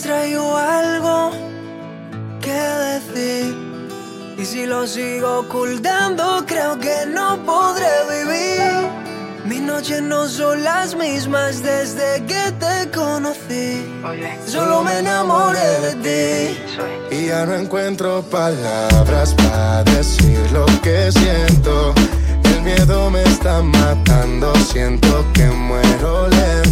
traigo algo que decir. Y si lo sigo ocultando, creo que no podré vivir. Mis noches no son las mismas desde que te conocí. Solo me enamoré de ti. Y ya no encuentro palabras para decir lo que siento. El miedo me está matando, siento que muero lento.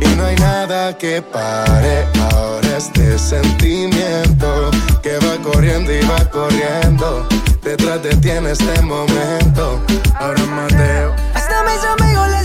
Y no hay nada que pare ahora este sentimiento que va corriendo y va corriendo. Detrás de ti en este momento. Ahora Mateo. Hasta mis amigos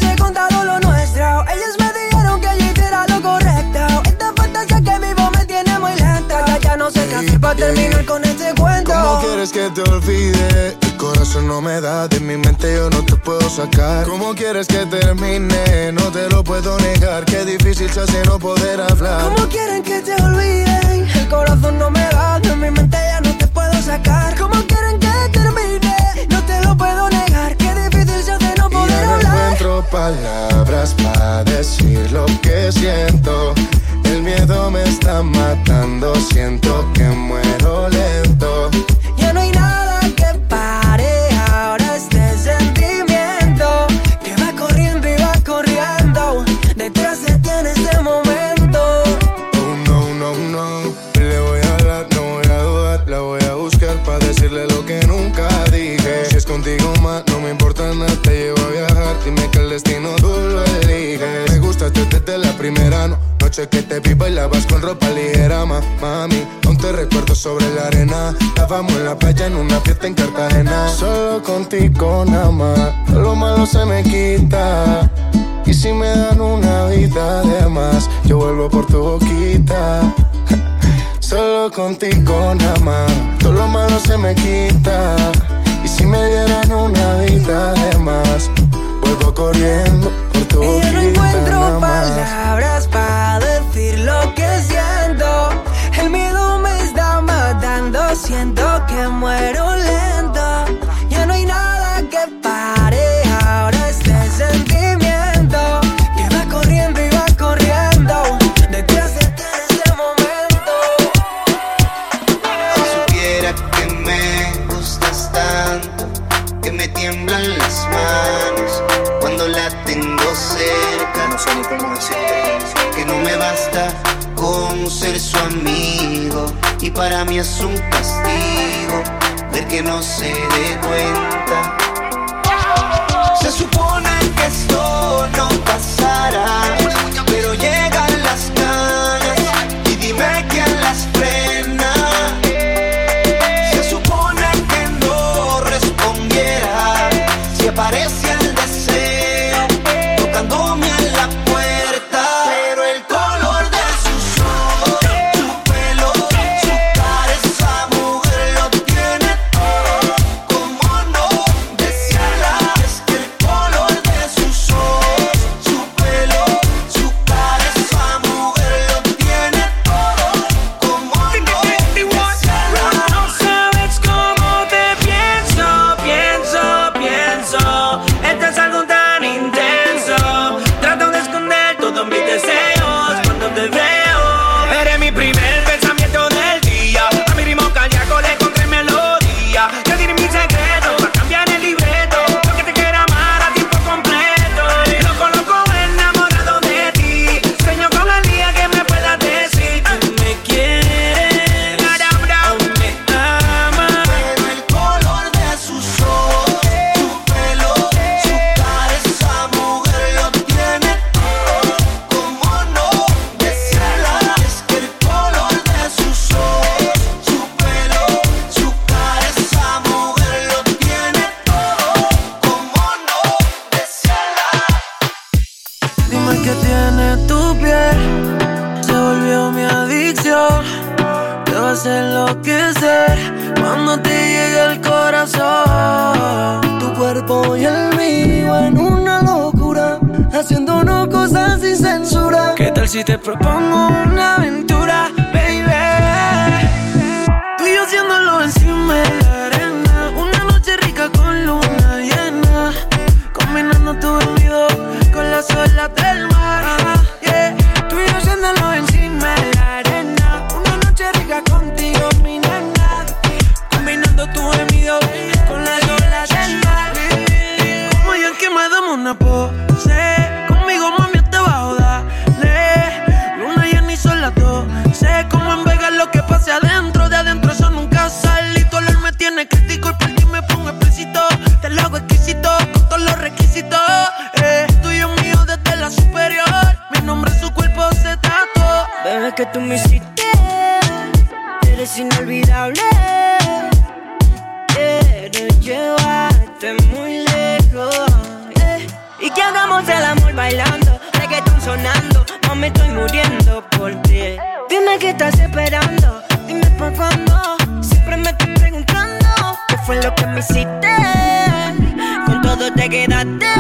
Hacer para terminar con este cuento. ¿Cómo quieres que te olvide? El corazón no me da, de mi mente yo no te puedo sacar. ¿Cómo quieres que termine? No te lo puedo negar, qué difícil se hace no poder hablar. ¿Cómo quieren que te olviden? El corazón no me da, de mi mente ya no te puedo sacar. ¿Cómo quieren que termine? No te lo puedo negar, qué difícil se hace no Y poder ya no hablar. encuentro palabras para decir lo que siento. Matando, siento que muero lento. Ya no hay nada que pare ahora este sentimiento que va corriendo y va corriendo detrás de ti en este momento. Oh no, no, no. Le voy a hablar, no voy a dudar. La voy a buscar para decirle lo que nunca dije. Si es contigo más, no me importa nada. Te llevo a viajar. Dime que el destino tú lo eliges. Me gustaste desde la primera no- noche que te vi bailabas con ropa sobre la arena. Estábamos en la playa en una fiesta en Cartagena. Solo contigo nada más. Todo lo malo se me quita. Y si me dan una vida de más, yo vuelvo por tu boquita. Solo contigo nada más, todo lo malo se me quita. Y si me dieran una vida de más, vuelvo corriendo por tu Y boquita. ya no encuentro palabras para decir lo que siento. Siento que muero lento. Ya no hay nada que pare ahora este sentimiento que va corriendo y va corriendo detrás de ti en este momento. Si supiera que me gustas tanto, que me tiemblan las manos cuando la tengo cerca. No sé ni cómo decirte que no me basta con ser su amigo y para mí es un castigo ver que no se dé cuenta. Se supone que esto no pasará, pero llegan las ganas y dime quién las frena. Te va a enloquecer cuando te llegue el corazón. Tu cuerpo y el mío en una locura, haciéndonos cosas sin censura. ¿Qué tal si te propongo una aventura, baby? Tú y yo haciéndolo encima de la arena, una noche rica con luna llena, combinando tu dormido con las olas del mar. que me hiciste. Con todo te quedaste.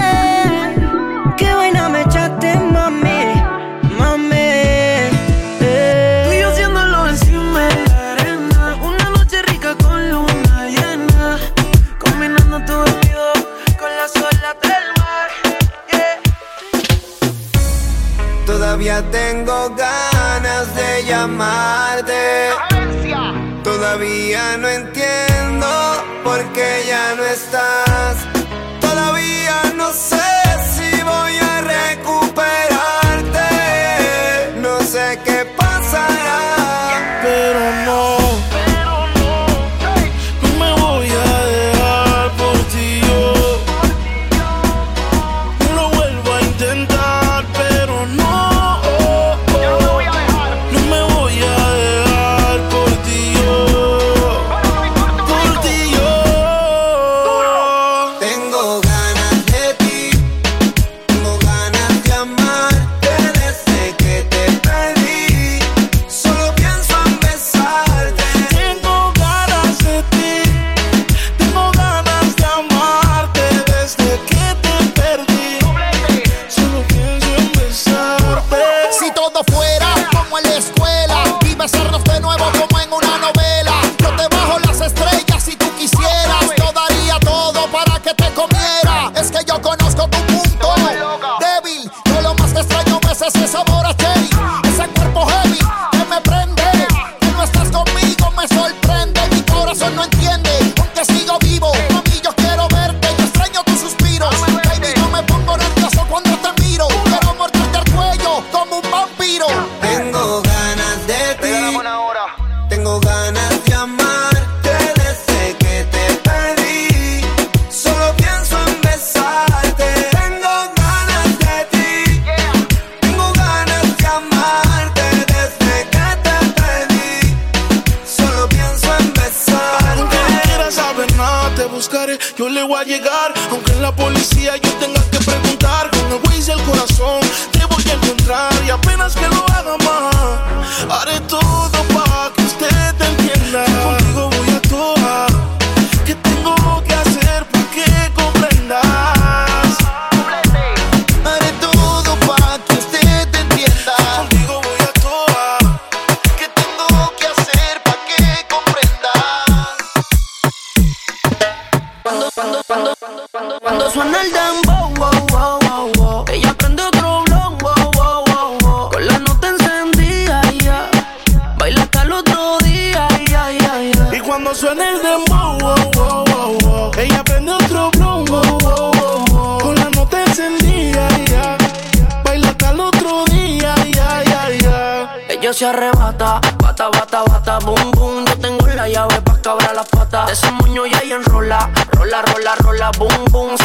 está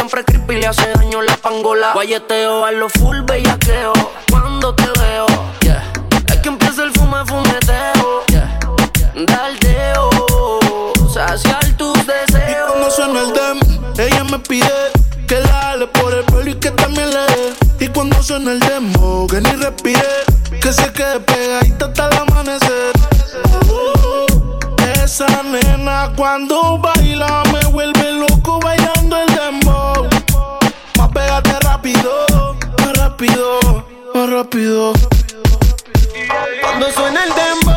siempre creepy le hace daño la pangola. Guayeteo a lo full bellaqueo cuando te veo. Yeah. Es que empieza el fume fumeteo. Yeah. Daldeo, saciar tus deseos. Y cuando suena el dem, ella me pide que la ale por el pelo y que también le dé. Y cuando suena el demo, que ni respire, que se quede pegadita hasta el amanecer. Uh, esa nena cuando baila me vuelve loco bailando el demo. rápido, más rápido. Cuando suena el dembow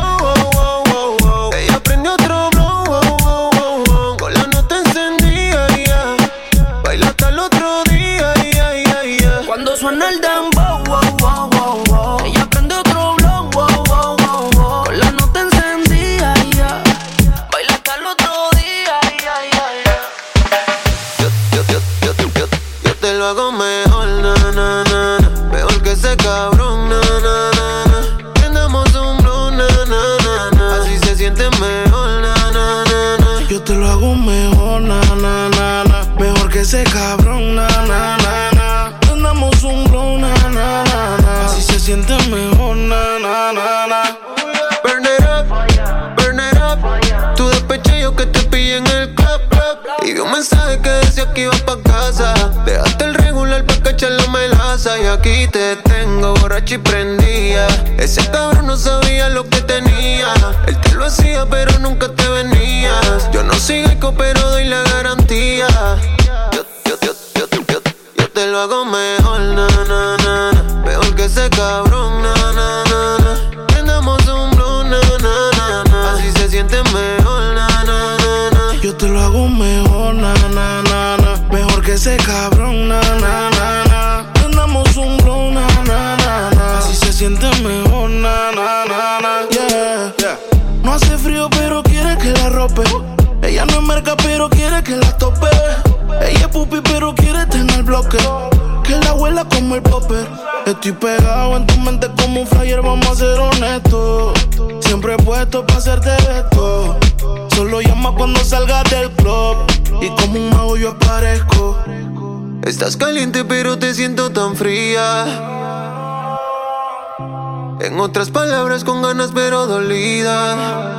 Dejaste el regular pa' cachar la melaza. Y aquí te tengo borracho y prendía. Ese cabrón no sabía lo que tenía. Él te lo hacía, pero nunca te venías. Yo no soy eco, pero doy la garantía. Yo, yo, yo, yo, yo, yo te lo hago mejor, ese cabrón, na, na, na, na. Un blow, na, na, na, na. Así se siente mejor, na, na, na, na. Yeah, yeah. No hace frío, pero quiere que la rope. Ella no es merca, pero quiere que la tope. Ella es pupi, pero quiere tener bloque. Que la abuela como el popper. Estoy pegado en tu mente como un flyer, vamos a ser honestos. Siempre he puesto para hacerte esto. Solo llama cuando salgas del club. Y como un mago yo aparezco. Estás caliente pero te siento tan fría. En otras palabras con ganas pero dolida.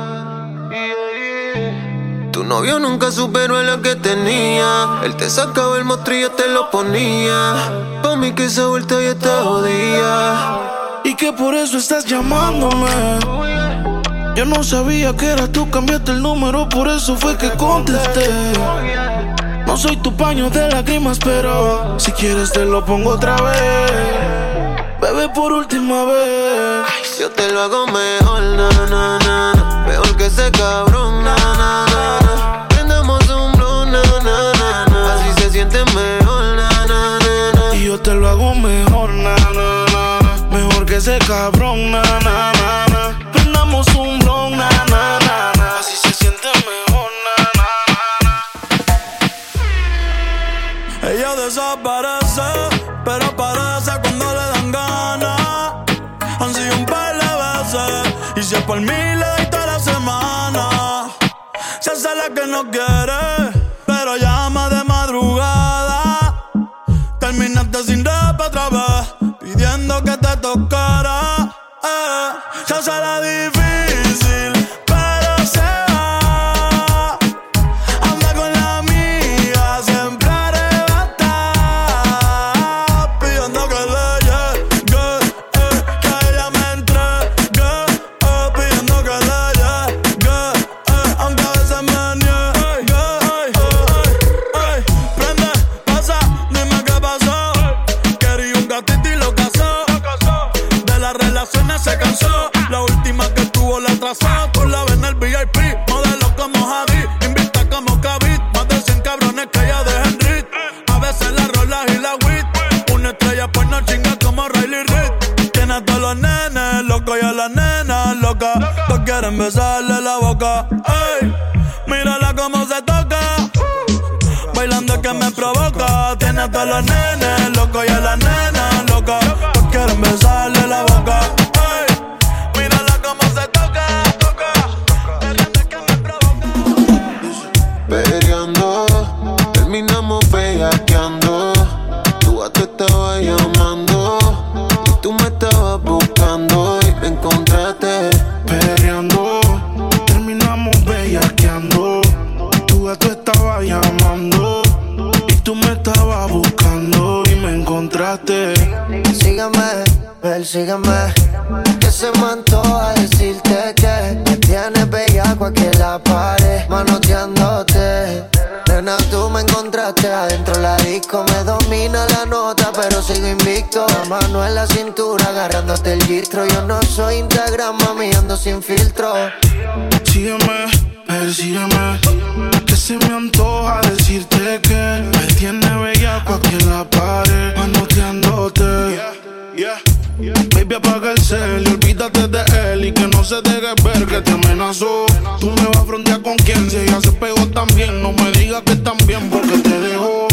Tu novio nunca superó a la que tenía. Él te sacaba el mostrillo, te lo ponía. Pa' mí que esa vuelta ya está jodida. Y que por eso estás llamándome. Yo no sabía que eras tú, cambiaste el número, por eso fue que contesté. No soy tu paño de lágrimas, pero si quieres te lo pongo otra vez. Bebé, por última vez. Yo te lo hago mejor, na, na, na, na. Mejor que ese cabrón, na, na, na, te lo hago mejor, na, na, na, na. Mejor que ese cabrón, na, na, na, na. Prendamos un blow, na, na, na, na. Así se siente mejor, na, na, na. Ella desaparece, pero aparece cuando le dan ganas. Han sido un par de veces, y si es por mí le toda la semana. Se hace la que no quiere, Terminaste sin nenes locos y a las nenas locas. Todos quieren besarle la boca. Ey, mírala cómo se toca. Bailando que me provoca. Tiene a todos los nenes locos y a las nenas encontraste. Sígame, persígame. Que se me antoja decirte que me tienes bellaco aquí en la pared, manoteándote. Tú me encontraste adentro la disco. Me domina la nota, pero sigo invicto. La mano en la cintura, agarrándote el gistro. Yo no soy Instagram, mami, ando sin filtro. Sígueme, persígueme. Que se me antoja decirte que me tiene bellaco aquí en la pared, manoteándote. Baby, apaga el cel y olvídate de él y que no se deje ver que te amenazó. Tú me vas a frontear con quien si ella se pegó también. No me digas que también porque te dejó.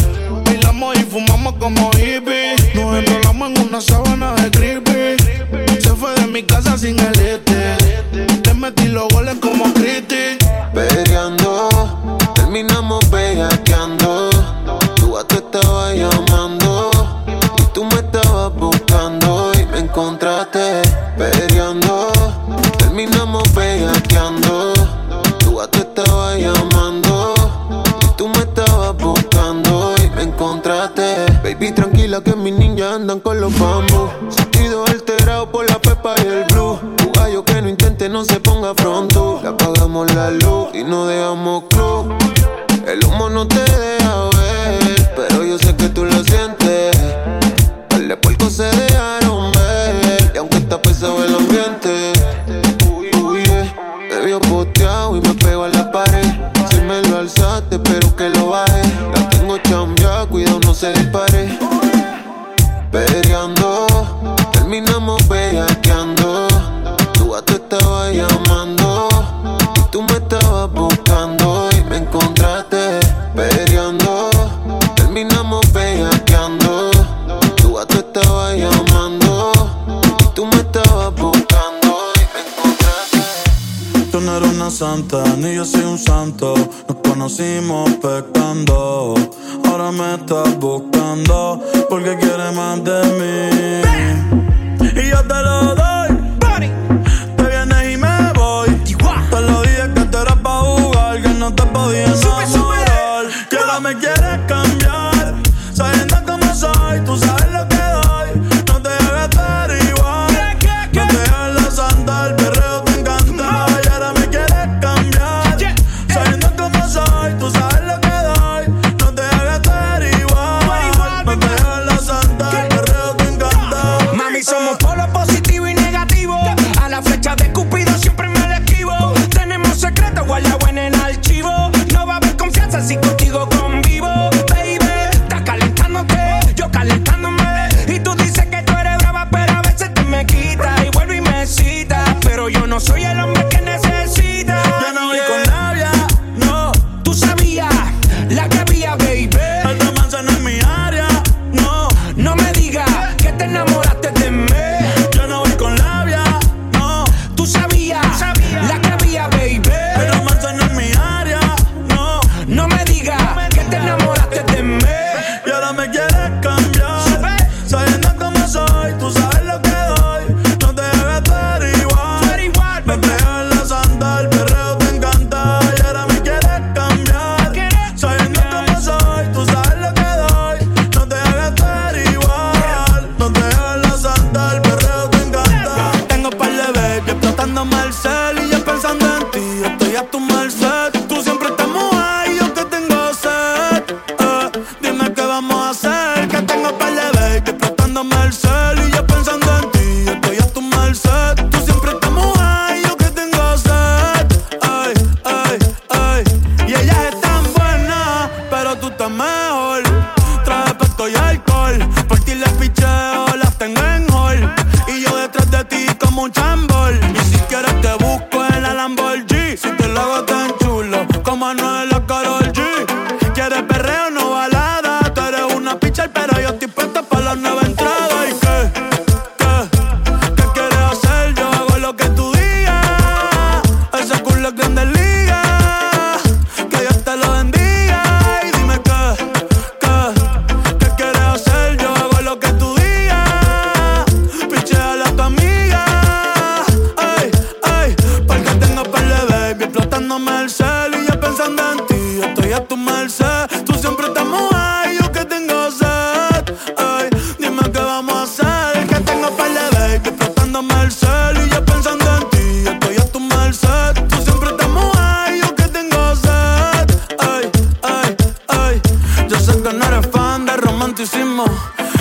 Bailamos y fumamos como hippies. Nos enrolamos en una sábana de creepy. Se fue de mi casa sin el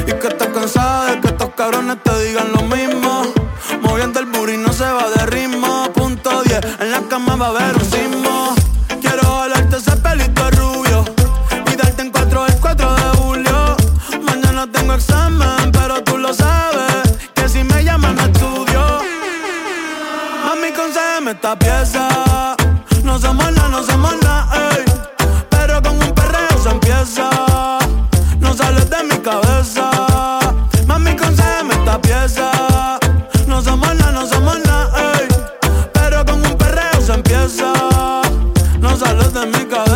Y que estás cansada de que estos cabrones te digan lo mismo. Moviendo el burro no se va de ritmo. Punto 10, en la cama va a haber un sismo. Quiero volarte ese pelito rubio y darte en cuatro el 4 de julio. Mañana tengo examen, pero tú lo sabes. Que si me llaman no estudio. A Mami, concédeme esta pieza. No se muerda, no se amigas